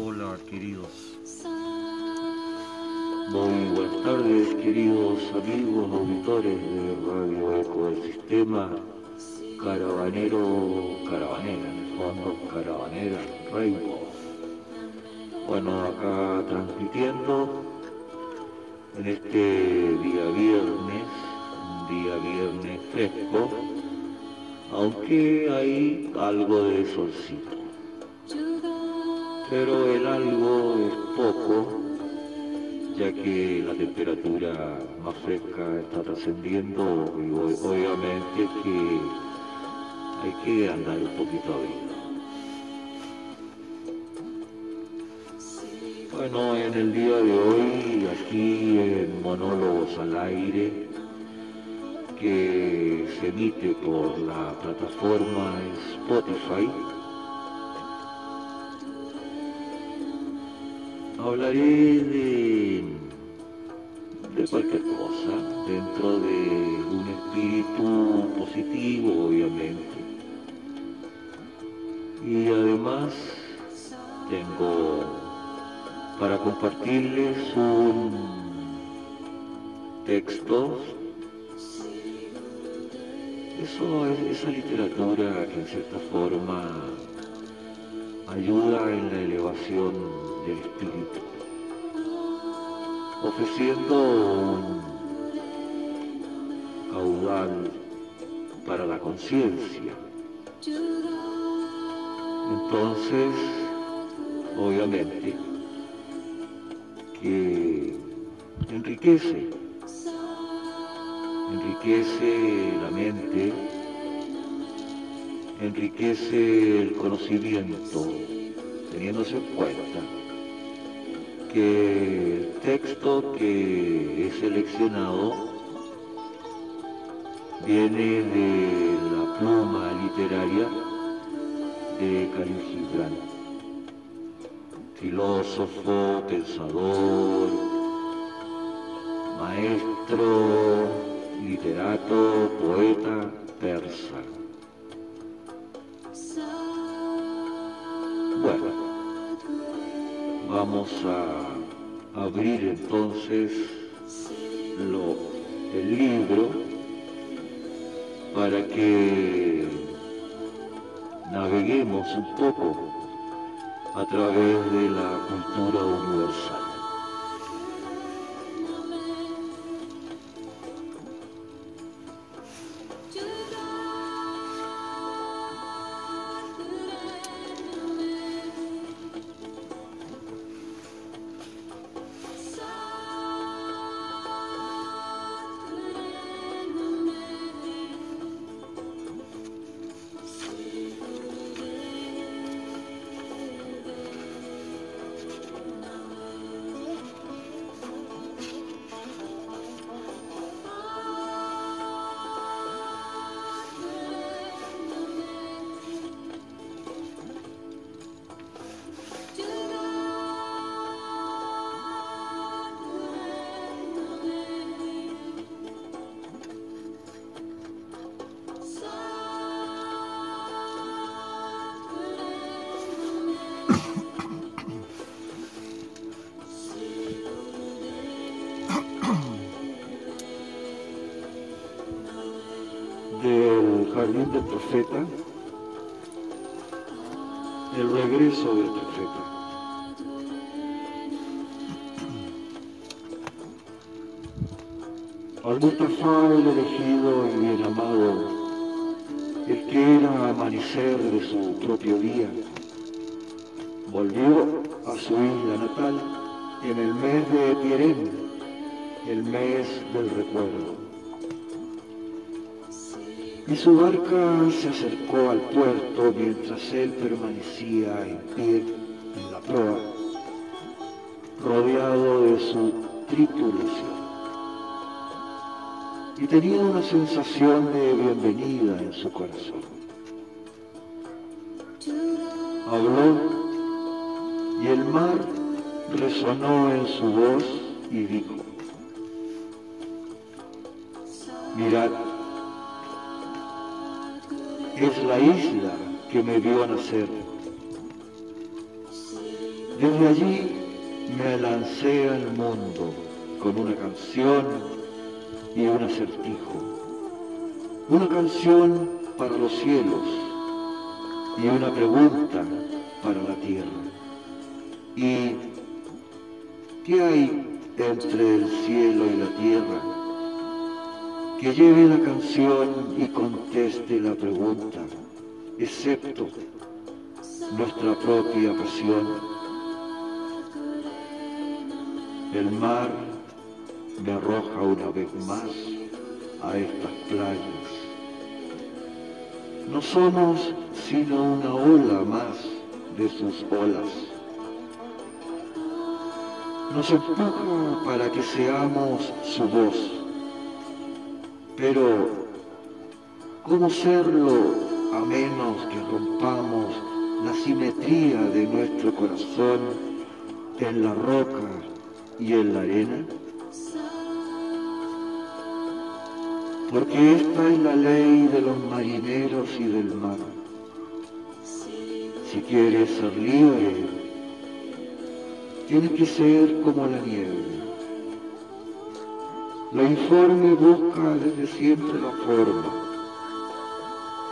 Hola, queridos. Muy buenas tardes, queridos amigos auditores de Radio Eco del Sistema Caravanero, Caravanera, en el fondo, Rainbow. Bueno, acá transmitiendo en este día viernes, un día viernes fresco, aunque hay algo de solcito. Pero el algo es poco, ya que la temperatura más fresca está trascendiendo y obviamente que hay que andar un poquito abrigo. Bueno, en el día de hoy, aquí en Monólogos al Aire, que se emite por la plataforma Spotify, hablaré de, de cualquier cosa dentro de un espíritu positivo, obviamente. Y además tengo para compartirles un texto. Eso es esa literatura que en cierta forma ayuda en la elevación del espíritu, ofreciendo un caudal para la conciencia. Entonces, obviamente, que enriquece, enriquece la mente, enriquece el conocimiento, teniéndose en cuenta que el texto que he seleccionado viene de la pluma literaria de Khalil Gibran, filósofo, pensador, maestro, literato, poeta persa. Bueno, Vamos a abrir entonces el libro para que naveguemos un poco a través de la cultura universal. Profeta, el regreso del profeta. Al-Mustafa, el elegido y bien amado, el que era amanecer de su propio día, volvió a su isla natal en el mes de Tirén, el mes del recuerdo y su barca se acercó al puerto mientras él permanecía en pie en la proa, rodeado de su tripulación. Y tenía una sensación de bienvenida en su corazón. Habló y el mar resonó en su voz y dijo, mirad, es la isla que me vio nacer. Desde allí me lancé al mundo con una canción y un acertijo. Una canción para los cielos y una pregunta para la tierra. ¿Y qué hay entre el cielo y la tierra? Que lleve la canción y conteste la pregunta, excepto nuestra propia pasión el mar me arroja una vez más a estas playas. No somos sino una ola más de sus olas. Nos empuja para que seamos su voz. Pero, ¿cómo serlo a menos que rompamos la simetría de nuestro corazón en la roca y en la arena? Porque esta es la ley de los marineros y del mar. Si quieres ser libre, tienes que ser como la nieve. Lo informe busca desde siempre la forma,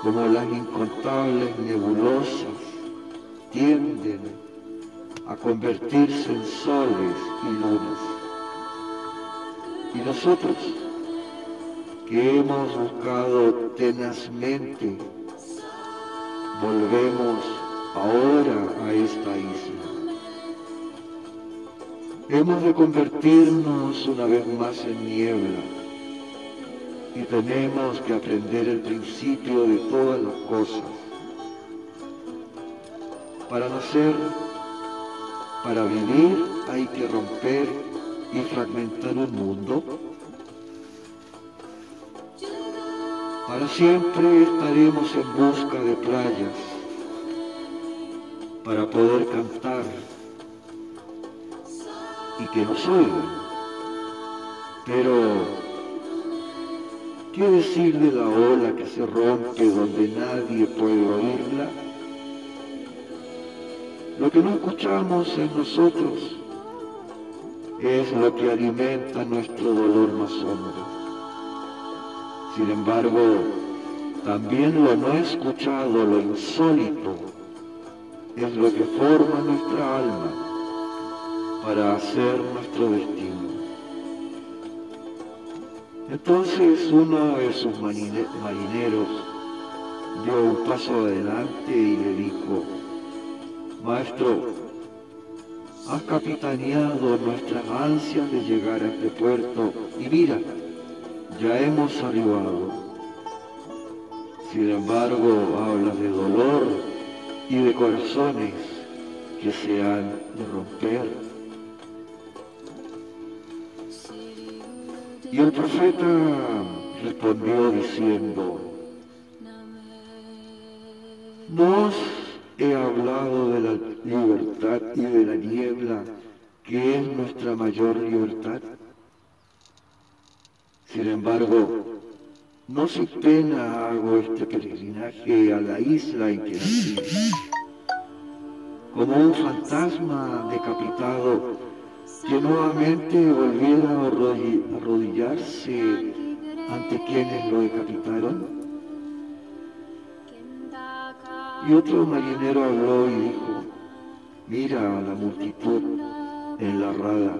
como las incontables nebulosas tienden a convertirse en soles y lunas. Y nosotros, que hemos buscado tenazmente, volvemos ahora a esta isla. Hemos de convertirnos una vez más en niebla. Y tenemos que aprender el principio de todas las cosas. Para nacer para vivir hay que romper y fragmentar un mundo. Para siempre estaremos en busca de playas para poder cantar que nos oigan. Pero, ¿qué decir de la ola que se rompe donde nadie puede oírla? Lo que no escuchamos en nosotros es lo que alimenta nuestro dolor más hondo. Sin embargo, también lo no escuchado, lo insólito, es lo que forma nuestra alma para hacer nuestro destino. Entonces uno de sus marineros dio un paso adelante y le dijo, Maestro, has capitaneado nuestras ansias de llegar a este puerto y mira, ya hemos arribado. Sin embargo, hablas de dolor y de corazones que se han de romper. Y el profeta respondió diciendo, no he hablado de la libertad y de la niebla, que es nuestra mayor libertad. Sin embargo, no sin pena hago este peregrinaje a la isla en que nací. Como un fantasma decapitado que nuevamente volviera a arrodillarse ante quienes lo decapitaron. Y otro marinero habló y dijo, mira a la multitud en la rada.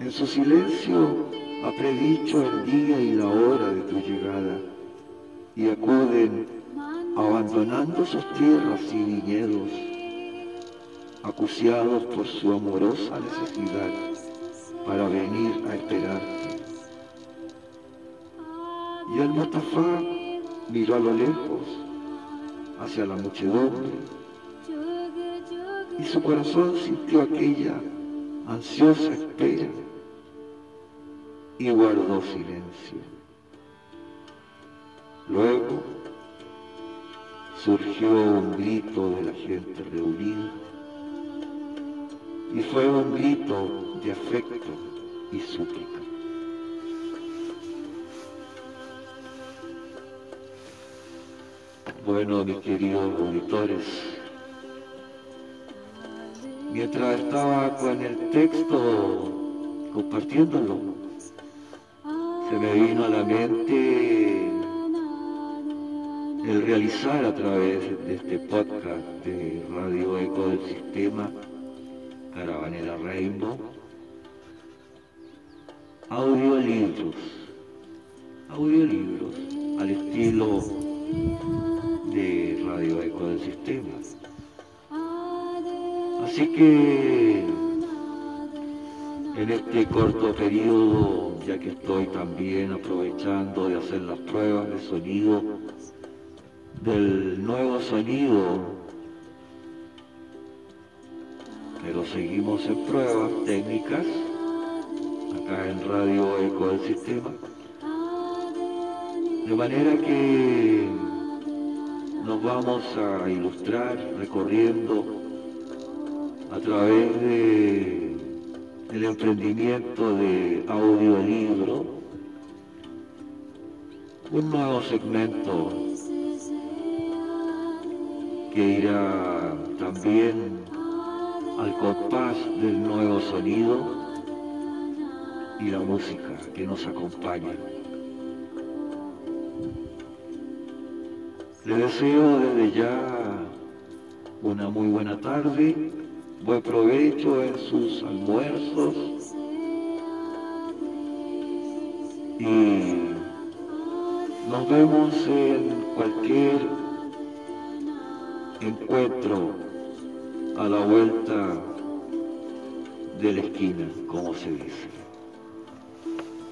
En su silencio ha predicho el día y la hora de tu llegada y acuden abandonando sus tierras y viñedos, acuciados por su amorosa necesidad para venir a esperarte. Y el Mutafá miró a lo lejos hacia la muchedumbre y su corazón sintió aquella ansiosa espera y guardó silencio. Luego surgió un grito de la gente reunida y fue un grito de afecto y súplica. Bueno, mis queridos auditores, mientras estaba con el texto compartiéndolo, se me vino a la mente el realizar a través de este podcast de Radio Eco del Sistema Caravanera Rainbow audiolibros, audiolibros al estilo de Radio Eco del Sistema. Así que en este corto periodo, ya que estoy también aprovechando de hacer las pruebas de sonido, del nuevo sonido, pero seguimos en pruebas técnicas, acá en Radio Eco del Sistema, de manera que nos vamos a ilustrar recorriendo a través de el emprendimiento de audiolibro un nuevo segmento que irá también al compás del nuevo sonido y la música que nos acompaña. Le deseo desde ya una muy buena tarde, buen provecho en sus almuerzos y nos vemos en cualquier encuentro a la vuelta de la esquina, como se dice.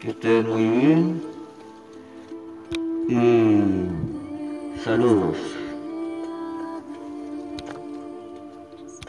Que estén muy bien y Saludos.